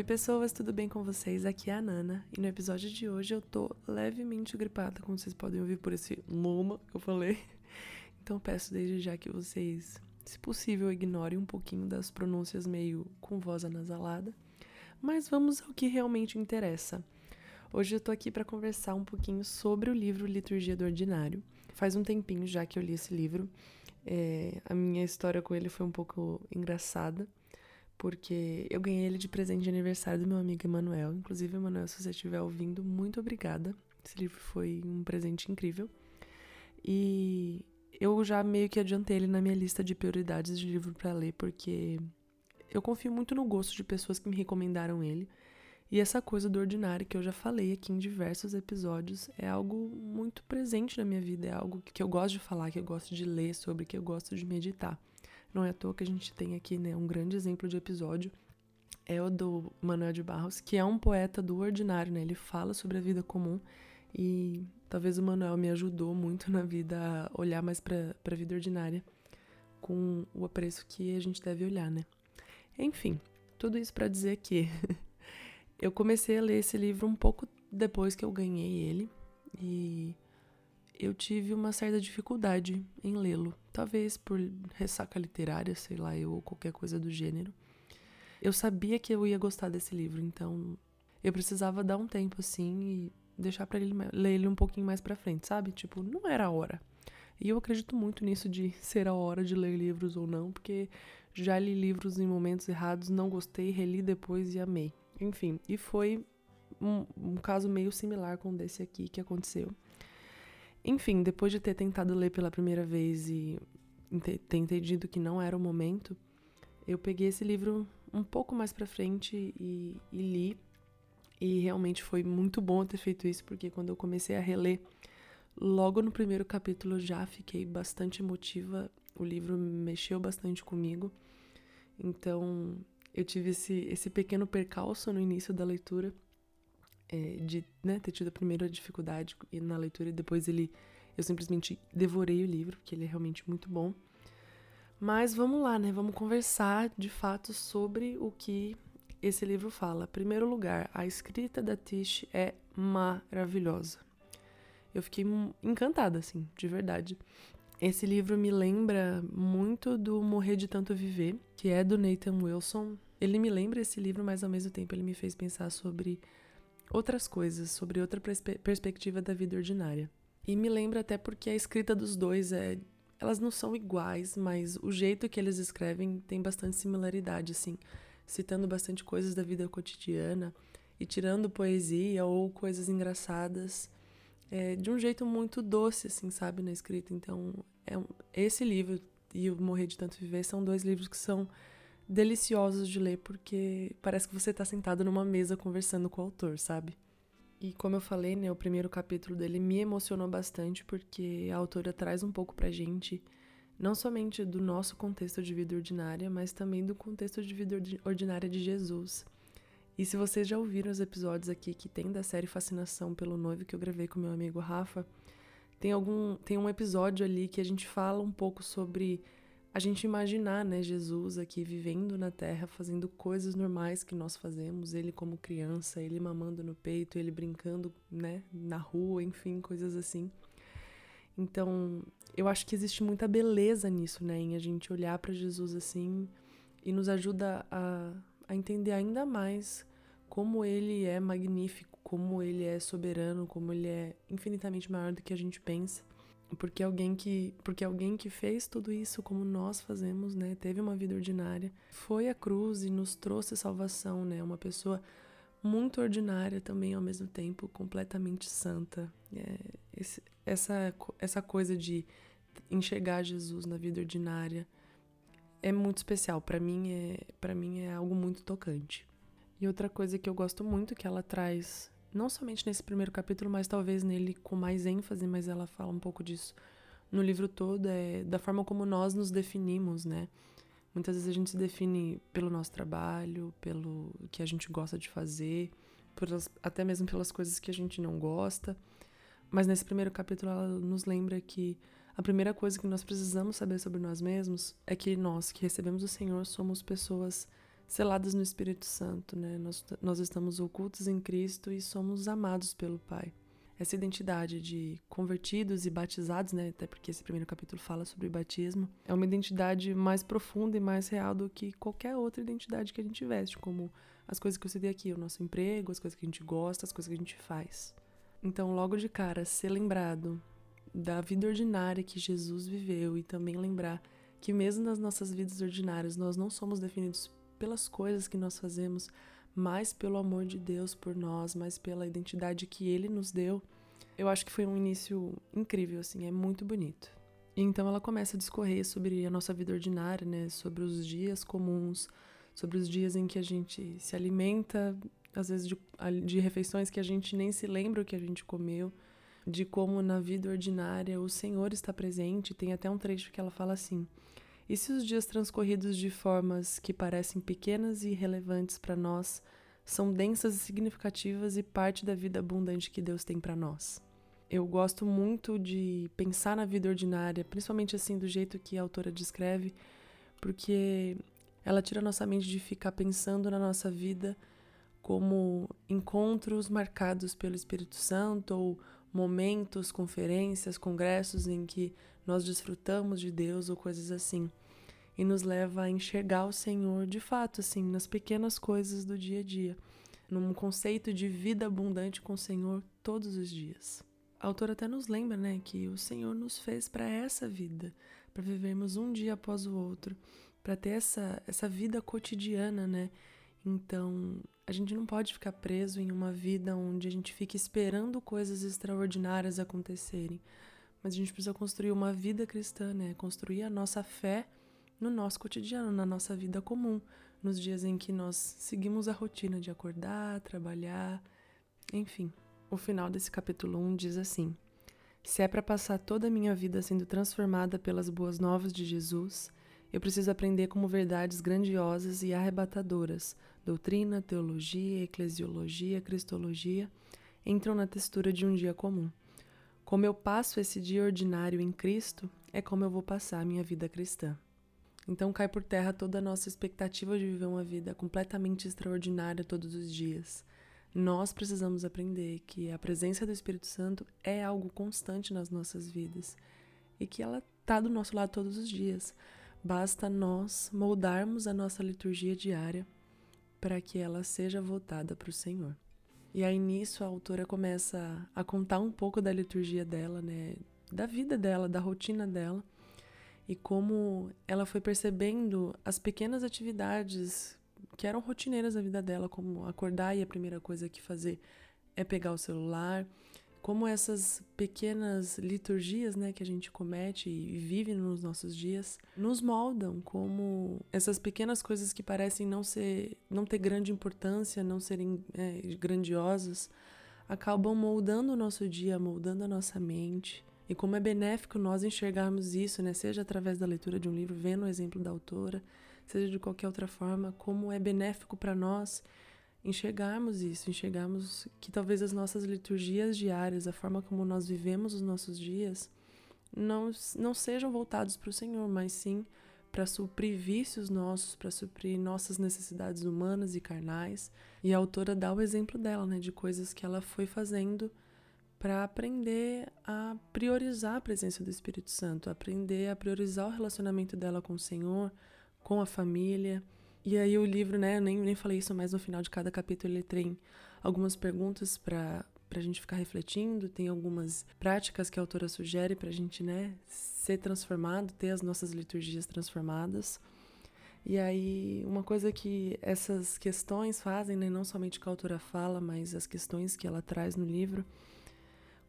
Oi, pessoas, tudo bem com vocês? Aqui é a Nana e no episódio de hoje eu tô levemente gripada, como vocês podem ouvir por esse loma que eu falei. Então peço desde já que vocês, se possível, ignorem um pouquinho das pronúncias meio com voz anasalada. Mas vamos ao que realmente interessa. Hoje eu tô aqui para conversar um pouquinho sobre o livro Liturgia do Ordinário. Faz um tempinho já que eu li esse livro. É, a minha história com ele foi um pouco engraçada porque eu ganhei ele de presente de aniversário do meu amigo Emanuel. Inclusive, Emanuel, se você estiver ouvindo, muito obrigada. Esse livro foi um presente incrível. E eu já meio que adiantei ele na minha lista de prioridades de livro para ler, porque eu confio muito no gosto de pessoas que me recomendaram ele. E essa coisa do ordinário que eu já falei aqui em diversos episódios é algo muito presente na minha vida, é algo que eu gosto de falar, que eu gosto de ler sobre, que eu gosto de meditar. Não é à toa que a gente tem aqui né, um grande exemplo de episódio. É o do Manuel de Barros, que é um poeta do ordinário, né? Ele fala sobre a vida comum e talvez o Manuel me ajudou muito na vida a olhar mais para a vida ordinária com o apreço que a gente deve olhar, né? Enfim, tudo isso para dizer que eu comecei a ler esse livro um pouco depois que eu ganhei ele e eu tive uma certa dificuldade em lê-lo. Talvez por ressaca literária, sei lá, eu, ou qualquer coisa do gênero. Eu sabia que eu ia gostar desse livro, então eu precisava dar um tempo assim e deixar para ele ler ele um pouquinho mais para frente, sabe? Tipo, não era a hora. E eu acredito muito nisso de ser a hora de ler livros ou não, porque já li livros em momentos errados, não gostei, reli depois e amei. Enfim, e foi um, um caso meio similar com desse aqui que aconteceu. Enfim, depois de ter tentado ler pela primeira vez e ter entendido que não era o momento, eu peguei esse livro um pouco mais pra frente e, e li. E realmente foi muito bom ter feito isso, porque quando eu comecei a reler, logo no primeiro capítulo já fiquei bastante emotiva. O livro mexeu bastante comigo. Então, eu tive esse, esse pequeno percalço no início da leitura é, de né, ter tido a primeira dificuldade na leitura e depois ele eu simplesmente devorei o livro, porque ele é realmente muito bom. Mas vamos lá, né? Vamos conversar de fato sobre o que esse livro fala. Em primeiro lugar, a escrita da Tish é maravilhosa. Eu fiquei encantada, assim, de verdade. Esse livro me lembra muito do Morrer de Tanto Viver, que é do Nathan Wilson. Ele me lembra esse livro, mas ao mesmo tempo ele me fez pensar sobre outras coisas, sobre outra perspe perspectiva da vida ordinária. E me lembra até porque a escrita dos dois é. Elas não são iguais, mas o jeito que eles escrevem tem bastante similaridade, assim, citando bastante coisas da vida cotidiana e tirando poesia ou coisas engraçadas é, de um jeito muito doce, assim, sabe, na escrita. Então, é esse livro e o Morrer de Tanto Viver são dois livros que são deliciosos de ler porque parece que você está sentado numa mesa conversando com o autor, sabe? E como eu falei, né, o primeiro capítulo dele me emocionou bastante porque a autora traz um pouco pra gente não somente do nosso contexto de vida ordinária, mas também do contexto de vida ordinária de Jesus. E se vocês já ouviram os episódios aqui que tem da série Fascinação pelo Noivo que eu gravei com meu amigo Rafa, tem algum tem um episódio ali que a gente fala um pouco sobre a gente imaginar, né, Jesus aqui vivendo na terra, fazendo coisas normais que nós fazemos, ele como criança, ele mamando no peito, ele brincando, né, na rua, enfim, coisas assim. Então, eu acho que existe muita beleza nisso, né, em a gente olhar para Jesus assim e nos ajuda a, a entender ainda mais como ele é magnífico, como ele é soberano, como ele é infinitamente maior do que a gente pensa porque alguém que porque alguém que fez tudo isso como nós fazemos, né, teve uma vida ordinária, foi à cruz e nos trouxe salvação, né, uma pessoa muito ordinária também ao mesmo tempo completamente santa. É, esse, essa essa coisa de enxergar Jesus na vida ordinária é muito especial para mim é para mim é algo muito tocante. E outra coisa que eu gosto muito que ela traz não somente nesse primeiro capítulo, mas talvez nele com mais ênfase, mas ela fala um pouco disso no livro todo, é da forma como nós nos definimos, né? Muitas vezes a gente se define pelo nosso trabalho, pelo que a gente gosta de fazer, até mesmo pelas coisas que a gente não gosta. Mas nesse primeiro capítulo ela nos lembra que a primeira coisa que nós precisamos saber sobre nós mesmos é que nós que recebemos o Senhor somos pessoas selados no Espírito Santo, né? Nós, nós estamos ocultos em Cristo e somos amados pelo Pai. Essa identidade de convertidos e batizados, né? Até porque esse primeiro capítulo fala sobre batismo, é uma identidade mais profunda e mais real do que qualquer outra identidade que a gente veste, como as coisas que eu citei aqui, o nosso emprego, as coisas que a gente gosta, as coisas que a gente faz. Então, logo de cara, ser lembrado da vida ordinária que Jesus viveu e também lembrar que mesmo nas nossas vidas ordinárias nós não somos definidos pelas coisas que nós fazemos, mas pelo amor de Deus por nós, mas pela identidade que ele nos deu. Eu acho que foi um início incrível assim, é muito bonito. E então ela começa a discorrer sobre a nossa vida ordinária, né, sobre os dias comuns, sobre os dias em que a gente se alimenta, às vezes de, de refeições que a gente nem se lembra o que a gente comeu, de como na vida ordinária o Senhor está presente. Tem até um trecho que ela fala assim: E se os dias transcorridos de formas que parecem pequenas e irrelevantes para nós são densas e significativas e parte da vida abundante que Deus tem para nós? Eu gosto muito de pensar na vida ordinária, principalmente assim do jeito que a autora descreve, porque ela tira nossa mente de ficar pensando na nossa vida como encontros marcados pelo Espírito Santo ou momentos, conferências, congressos em que nós desfrutamos de Deus ou coisas assim. E nos leva a enxergar o Senhor de fato, assim, nas pequenas coisas do dia a dia, num conceito de vida abundante com o Senhor todos os dias. A autora até nos lembra, né, que o Senhor nos fez para essa vida, para vivermos um dia após o outro, para ter essa, essa vida cotidiana, né? Então, a gente não pode ficar preso em uma vida onde a gente fica esperando coisas extraordinárias acontecerem. Mas a gente precisa construir uma vida cristã, né? Construir a nossa fé no nosso cotidiano, na nossa vida comum, nos dias em que nós seguimos a rotina de acordar, trabalhar, enfim. O final desse capítulo 1 diz assim: Se é para passar toda a minha vida sendo transformada pelas boas novas de Jesus, eu preciso aprender como verdades grandiosas e arrebatadoras doutrina, teologia, eclesiologia, cristologia entram na textura de um dia comum. Como eu passo esse dia ordinário em Cristo, é como eu vou passar a minha vida cristã. Então cai por terra toda a nossa expectativa de viver uma vida completamente extraordinária todos os dias. Nós precisamos aprender que a presença do Espírito Santo é algo constante nas nossas vidas e que ela está do nosso lado todos os dias. Basta nós moldarmos a nossa liturgia diária para que ela seja voltada para o Senhor. E aí nisso a autora começa a contar um pouco da liturgia dela, né, da vida dela, da rotina dela, e como ela foi percebendo as pequenas atividades que eram rotineiras da vida dela, como acordar e a primeira coisa que fazer é pegar o celular, como essas pequenas liturgias né, que a gente comete e vive nos nossos dias nos moldam, como essas pequenas coisas que parecem não, ser, não ter grande importância, não serem é, grandiosas, acabam moldando o nosso dia, moldando a nossa mente. E como é benéfico nós enxergarmos isso, né, seja através da leitura de um livro, vendo o exemplo da autora, seja de qualquer outra forma, como é benéfico para nós enxergarmos isso, enxergarmos que talvez as nossas liturgias diárias, a forma como nós vivemos os nossos dias, não, não sejam voltados para o Senhor, mas sim para suprir vícios nossos, para suprir nossas necessidades humanas e carnais. E a autora dá o exemplo dela, né, de coisas que ela foi fazendo para aprender a priorizar a presença do Espírito Santo, aprender a priorizar o relacionamento dela com o Senhor, com a família. E aí o livro, né, eu nem, nem falei isso, mas no final de cada capítulo ele tem algumas perguntas para a gente ficar refletindo, tem algumas práticas que a autora sugere para a gente, né, ser transformado, ter as nossas liturgias transformadas. E aí, uma coisa que essas questões fazem, né, não somente que a autora fala, mas as questões que ela traz no livro,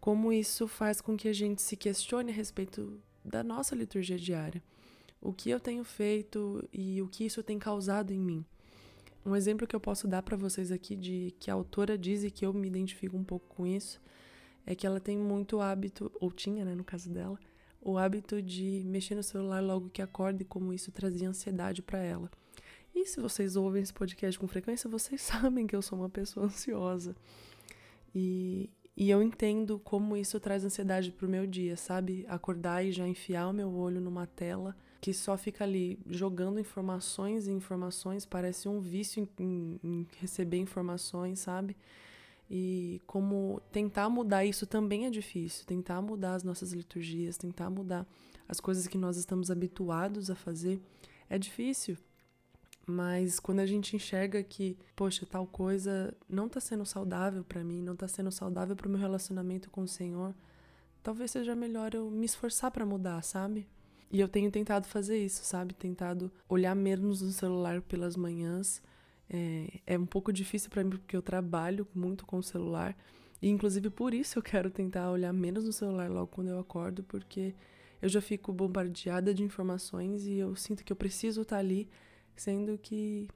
como isso faz com que a gente se questione a respeito da nossa liturgia diária o que eu tenho feito e o que isso tem causado em mim. Um exemplo que eu posso dar para vocês aqui de que a autora diz e que eu me identifico um pouco com isso é que ela tem muito hábito, ou tinha, né, no caso dela, o hábito de mexer no celular logo que acorda e como isso trazia ansiedade para ela. E se vocês ouvem esse podcast com frequência, vocês sabem que eu sou uma pessoa ansiosa. E, e eu entendo como isso traz ansiedade pro meu dia, sabe? Acordar e já enfiar o meu olho numa tela que só fica ali jogando informações e informações, parece um vício em, em, em receber informações, sabe? E como tentar mudar isso também é difícil, tentar mudar as nossas liturgias, tentar mudar as coisas que nós estamos habituados a fazer, é difícil. Mas quando a gente enxerga que, poxa, tal coisa não está sendo saudável para mim, não está sendo saudável para o meu relacionamento com o Senhor, talvez seja melhor eu me esforçar para mudar, sabe? E eu tenho tentado fazer isso, sabe? Tentado olhar menos no celular pelas manhãs. É, é um pouco difícil para mim porque eu trabalho muito com o celular. E inclusive por isso eu quero tentar olhar menos no celular logo quando eu acordo, porque eu já fico bombardeada de informações e eu sinto que eu preciso estar ali, sendo que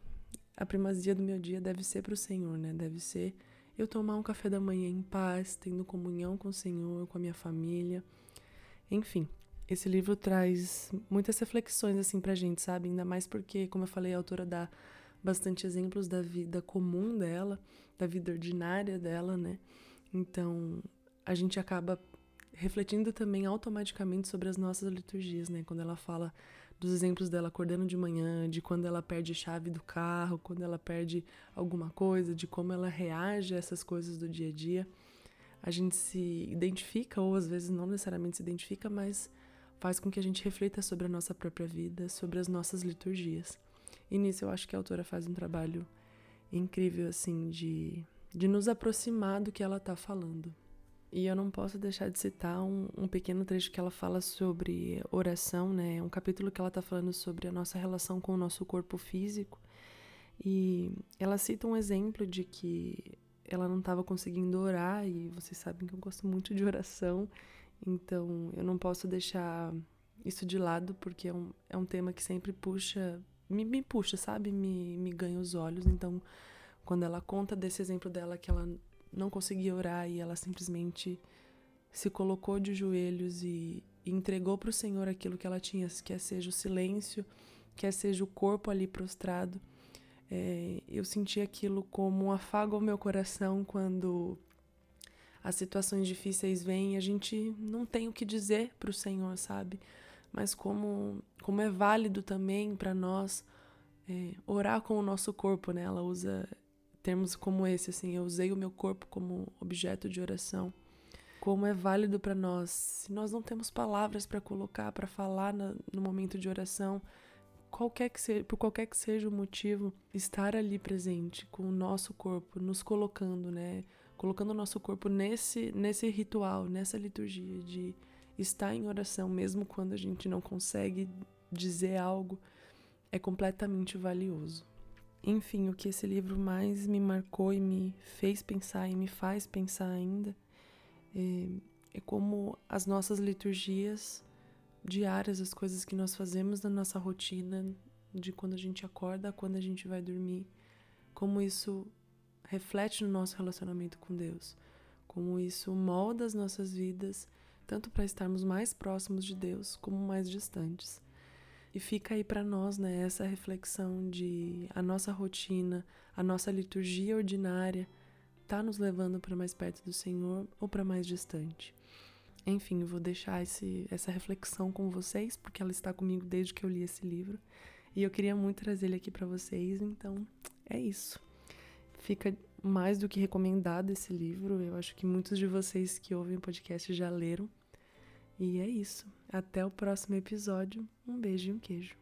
a primazia do meu dia deve ser para o Senhor, né? Deve ser eu tomar um café da manhã em paz, tendo comunhão com o Senhor, com a minha família. Enfim, esse livro traz muitas reflexões assim pra gente, sabe? Ainda mais porque, como eu falei, a autora dá bastante exemplos da vida comum dela, da vida ordinária dela, né? Então, a gente acaba refletindo também automaticamente sobre as nossas liturgias, né? Quando ela fala dos exemplos dela acordando de manhã, de quando ela perde chave do carro, quando ela perde alguma coisa, de como ela reage a essas coisas do dia a dia. A gente se identifica, ou às vezes não necessariamente se identifica, mas faz com que a gente reflita sobre a nossa própria vida, sobre as nossas liturgias. E nisso eu acho que a autora faz um trabalho incrível, assim, de, de nos aproximar do que ela está falando. E eu não posso deixar de citar um, um, pequeno trecho que ela fala sobre oração, né? É um capítulo que ela está falando sobre a nossa relação com o nosso corpo físico. E ela cita um exemplo de que ela não estava conseguindo orar, e vocês sabem que eu gosto muito de oração, então eu não posso deixar isso de lado, porque é um, é um tema que sempre puxa, me, me puxa, sabe? Me, me ganha os olhos. Então, quando ela conta desse exemplo dela que ela não conseguia orar e ela simplesmente se colocou de joelhos e, entregou para o Senhor aquilo que ela tinha, quer seja o silêncio, quer seja o corpo ali prostrado. É, eu senti aquilo como um afago ao meu coração quando as situações difíceis vêm e a gente não tem o que dizer para o Senhor, sabe? Mas como, como é válido também para nós é, orar com o nosso corpo, né? Ela usa termos como esse, assim, eu usei o meu corpo como objeto de oração. Como é válido para nós, se nós não temos palavras para colocar, para falar no, no momento de oração, qualquer que seja, por qualquer que seja o motivo, estar ali presente com o nosso corpo, nos colocando, né? Colocando o nosso corpo nesse, nesse ritual, nessa liturgia de estar em oração, mesmo quando a gente não consegue dizer algo, é completamente valioso. Enfim, o que esse livro mais me marcou e me fez pensar e me faz pensar ainda é, é como as nossas liturgias diárias, as coisas que nós fazemos na nossa rotina, de quando a gente acorda quando a gente vai dormir, como isso reflete no nosso relacionamento com Deus, como isso molda as nossas vidas, tanto para estarmos mais próximos de Deus como mais distantes. E fica aí para nós, né, essa reflexão de a nossa rotina, a nossa liturgia ordinária tá nos levando para mais perto do Senhor ou para mais distante. Enfim, eu vou deixar esse, essa reflexão com vocês, porque ela está comigo desde que eu li esse livro. E eu queria muito trazer ele aqui para vocês, então é isso. Fica mais do que recomendado esse livro. Eu acho que muitos de vocês que ouvem o podcast já leram. E é isso. Até o próximo episódio. Um beijo e um queijo.